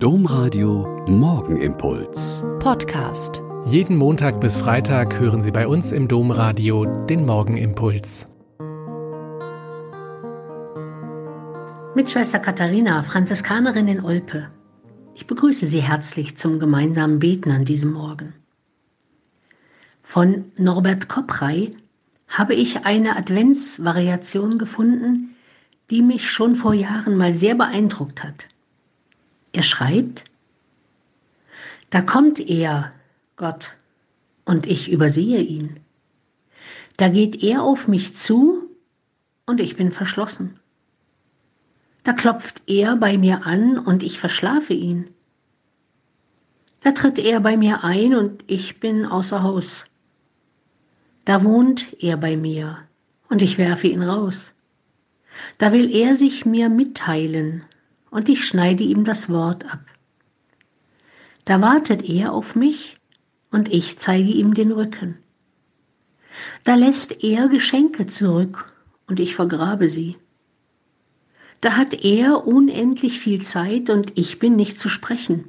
Domradio Morgenimpuls. Podcast. Jeden Montag bis Freitag hören Sie bei uns im Domradio den Morgenimpuls. Mit Schwester Katharina, Franziskanerin in Olpe. Ich begrüße Sie herzlich zum gemeinsamen Beten an diesem Morgen. Von Norbert Kopprey habe ich eine Adventsvariation gefunden, die mich schon vor Jahren mal sehr beeindruckt hat. Er schreibt, da kommt er, Gott, und ich übersehe ihn. Da geht er auf mich zu und ich bin verschlossen. Da klopft er bei mir an und ich verschlafe ihn. Da tritt er bei mir ein und ich bin außer Haus. Da wohnt er bei mir und ich werfe ihn raus. Da will er sich mir mitteilen und ich schneide ihm das Wort ab. Da wartet er auf mich und ich zeige ihm den Rücken. Da lässt er Geschenke zurück und ich vergrabe sie. Da hat er unendlich viel Zeit und ich bin nicht zu sprechen.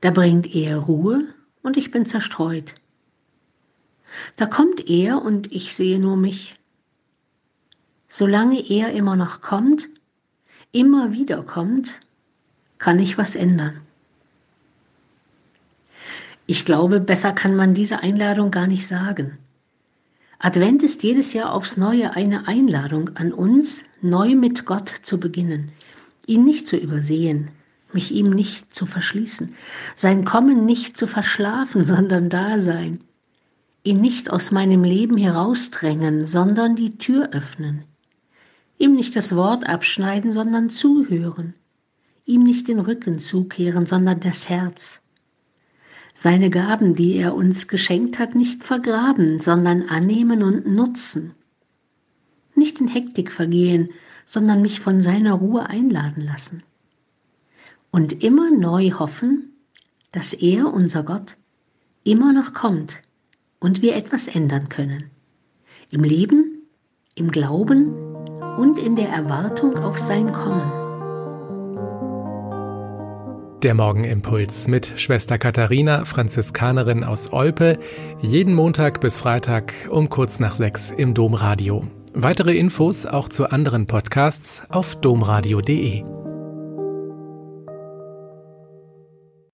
Da bringt er Ruhe und ich bin zerstreut. Da kommt er und ich sehe nur mich. Solange er immer noch kommt, immer wieder kommt, kann ich was ändern. Ich glaube, besser kann man diese Einladung gar nicht sagen. Advent ist jedes Jahr aufs Neue eine Einladung an uns, neu mit Gott zu beginnen, ihn nicht zu übersehen, mich ihm nicht zu verschließen, sein Kommen nicht zu verschlafen, sondern da sein, ihn nicht aus meinem Leben herausdrängen, sondern die Tür öffnen, ihm nicht das Wort abschneiden, sondern zuhören, ihm nicht den Rücken zukehren, sondern das Herz. Seine Gaben, die er uns geschenkt hat, nicht vergraben, sondern annehmen und nutzen. Nicht in Hektik vergehen, sondern mich von seiner Ruhe einladen lassen. Und immer neu hoffen, dass er, unser Gott, immer noch kommt und wir etwas ändern können. Im Leben, im Glauben und in der Erwartung auf sein Kommen. Der Morgenimpuls mit Schwester Katharina, Franziskanerin aus Olpe, jeden Montag bis Freitag um kurz nach sechs im Domradio. Weitere Infos auch zu anderen Podcasts auf domradio.de.